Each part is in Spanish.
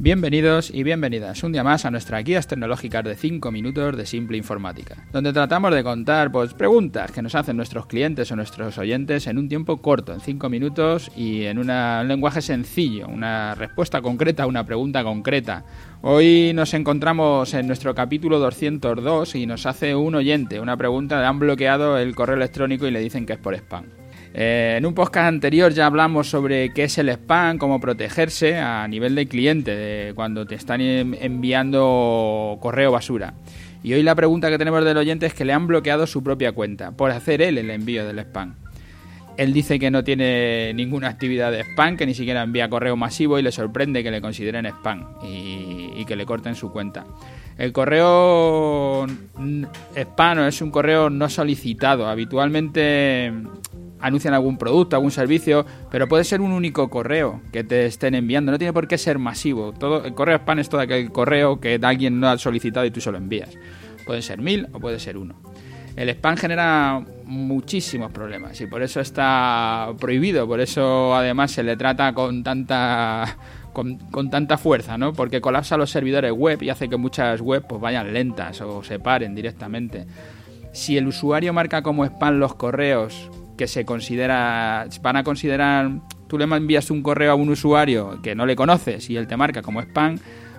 Bienvenidos y bienvenidas un día más a nuestras guías tecnológicas de 5 minutos de Simple Informática, donde tratamos de contar pues, preguntas que nos hacen nuestros clientes o nuestros oyentes en un tiempo corto, en 5 minutos y en un lenguaje sencillo, una respuesta concreta a una pregunta concreta. Hoy nos encontramos en nuestro capítulo 202 y nos hace un oyente una pregunta, le han bloqueado el correo electrónico y le dicen que es por spam. Eh, en un podcast anterior ya hablamos sobre qué es el spam, cómo protegerse a nivel de cliente de cuando te están enviando correo basura. Y hoy la pregunta que tenemos del oyente es que le han bloqueado su propia cuenta por hacer él el envío del spam. Él dice que no tiene ninguna actividad de spam, que ni siquiera envía correo masivo y le sorprende que le consideren spam y, y que le corten su cuenta. El correo spam es un correo no solicitado. Habitualmente anuncian algún producto, algún servicio, pero puede ser un único correo que te estén enviando, no tiene por qué ser masivo. Todo, el correo spam es todo aquel correo que alguien no ha solicitado y tú se lo envías. Puede ser mil o puede ser uno. El spam genera muchísimos problemas y por eso está prohibido, por eso además se le trata con tanta con, tanta fuerza, ¿no? Porque colapsa los servidores web y hace que muchas webs pues vayan lentas o se paren directamente. Si el usuario marca como spam los correos que se considera, van a considerar, tú le envías un correo a un usuario que no le conoces y él te marca como spam,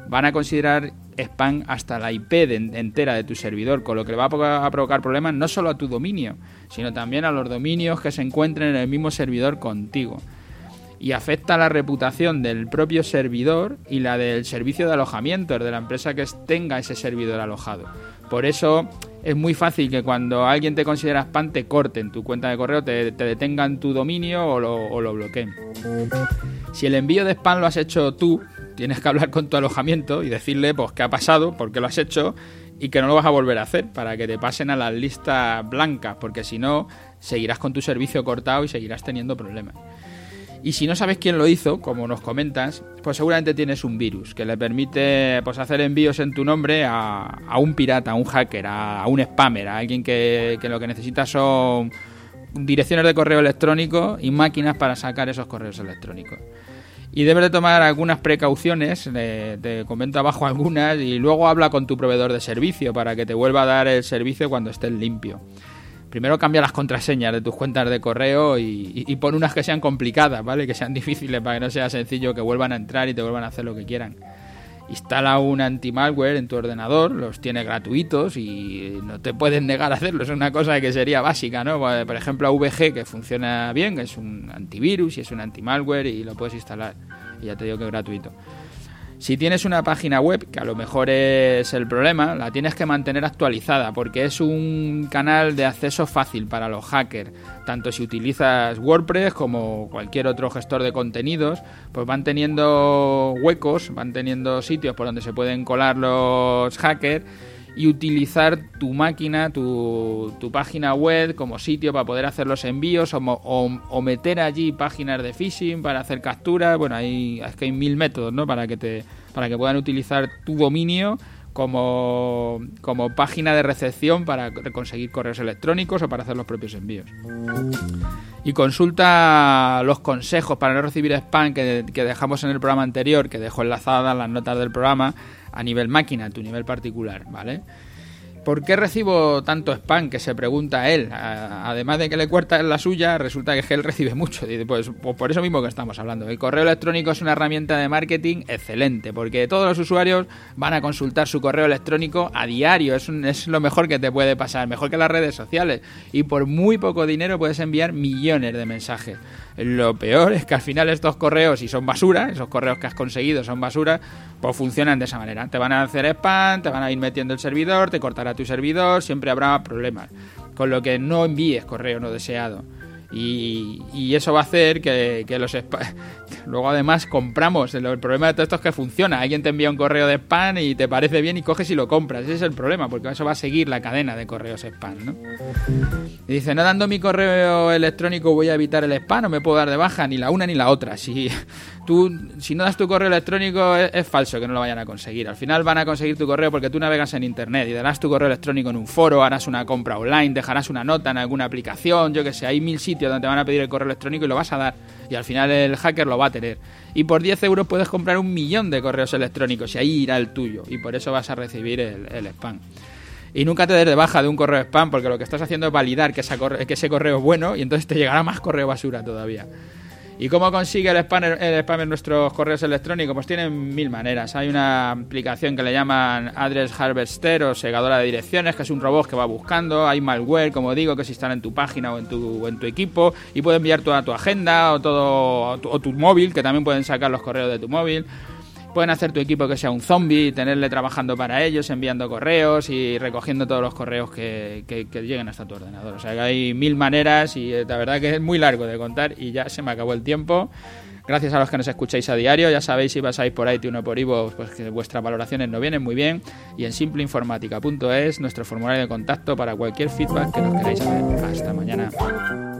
van a considerar spam hasta la IP entera de tu servidor, con lo que le va a provocar problemas no solo a tu dominio, sino también a los dominios que se encuentren en el mismo servidor contigo. Y afecta la reputación del propio servidor y la del servicio de alojamiento, de la empresa que tenga ese servidor alojado. Por eso es muy fácil que cuando alguien te considera spam te corten tu cuenta de correo, te, detengan tu dominio o lo, o lo bloqueen. Si el envío de spam lo has hecho tú, tienes que hablar con tu alojamiento y decirle pues qué ha pasado, por qué lo has hecho y que no lo vas a volver a hacer para que te pasen a las listas blancas, porque si no seguirás con tu servicio cortado y seguirás teniendo problemas. Y si no sabes quién lo hizo, como nos comentas, pues seguramente tienes un virus que le permite pues, hacer envíos en tu nombre a, un pirata, a un hacker, a, un spammer, a alguien que, lo que necesita son direcciones de correo electrónico y máquinas para sacar esos correos electrónicos. Y debes de tomar algunas precauciones, te comento abajo algunas, y luego habla con tu proveedor de servicio para que te vuelva a dar el servicio cuando estés limpio primero cambia las contraseñas de tus cuentas de correo y, pon unas que sean complicadas, ¿vale? Que sean difíciles para que no sea sencillo que vuelvan a entrar y te vuelvan a hacer lo que quieran. Instala un anti-malware en tu ordenador, los tiene gratuitos y no te pueden negar a hacerlo. Es una cosa que sería básica, ¿no? Por ejemplo, AVG, que funciona bien, es un antivirus y es un anti-malware y lo puedes instalar. Y ya te digo que es gratuito. Si tienes una página web, que a lo mejor es el problema, la tienes que mantener actualizada porque es un canal de acceso fácil para los hackers. Tanto si utilizas WordPress como cualquier otro gestor de contenidos, pues van teniendo huecos, van teniendo sitios por donde se pueden colar los hackers y utilizar tu máquina, tu, página web como sitio para poder hacer los envíos o, meter allí páginas de phishing para hacer capturas. Bueno, hay, es que hay mil métodos ¿no? para, que te, para que puedan utilizar tu dominio como, como página de recepción para conseguir correos electrónicos o para hacer los propios envíos. Y consulta los consejos para no recibir spam que, que dejamos en el programa anterior, que dejo enlazadas las notas del programa a nivel máquina, a tu nivel particular, ¿vale? ¿Por qué recibo tanto spam? Que se pregunta él. Además de que le cuesta la suya, resulta que él recibe mucho. Pues, pues, por eso mismo que estamos hablando. El correo electrónico es una herramienta de marketing excelente, porque todos los usuarios van a consultar su correo electrónico a diario. Es, es lo mejor que te puede pasar, mejor que las redes sociales. Y por muy poco dinero puedes enviar millones de mensajes. Lo peor es que al final estos correos, si son basura, esos correos que has conseguido son basura, pues funcionan de esa manera. Te van a hacer spam, te van a ir metiendo el servidor, te cortará tu servidor, siempre habrá problemas. Con lo que no envíes correo no deseado. Y, eso va a hacer que, los luego además compramos el, problema de todo esto es que funciona alguien te envía un correo de spam y te parece bien y coges y lo compras ese es el problema porque eso va a seguir la cadena de correos spam ¿no? y dice no dando mi correo electrónico voy a evitar el spam no me puedo dar de baja ni la una ni la otra si tú si no das tu correo electrónico es, falso que no lo vayan a conseguir al final van a conseguir tu correo porque tú navegas en internet y darás tu correo electrónico en un foro harás una compra online dejarás una nota en alguna aplicación yo que sé hay mil sitios donde te van a pedir el correo electrónico y lo vas a dar. Y al final el hacker lo va a tener. Y por 10 euros puedes comprar un millón de correos electrónicos y ahí irá el tuyo. Y por eso vas a recibir el, spam. Y nunca te des de baja de un correo spam porque lo que estás haciendo es validar que, que ese correo es bueno y entonces te llegará más correo basura todavía. ¿Y cómo consigue el spammer, el spammer nuestros correos electrónicos? Pues tienen mil maneras. Hay una aplicación que le llaman Address Harvester o segadora de direcciones, que es un robot que va buscando. Hay malware, como digo, que se instala en tu página o en tu, en tu equipo y puede enviar toda tu agenda o todo o tu móvil, que también pueden sacar los correos de tu móvil. Pueden hacer tu equipo que sea un zombie y tenerle trabajando para ellos, enviando correos y recogiendo todos los correos que, que, lleguen hasta tu ordenador. O sea que hay mil maneras y eh, la verdad que es muy largo de contar y ya se me acabó el tiempo. Gracias a los que nos escucháis a diario. Ya sabéis si pasáis por iTunes o por Ivo, pues que vuestras valoraciones no vienen muy bien. Y en simpleinformática.es, nuestro formulario de contacto para cualquier feedback que nos queráis saber. Hasta mañana.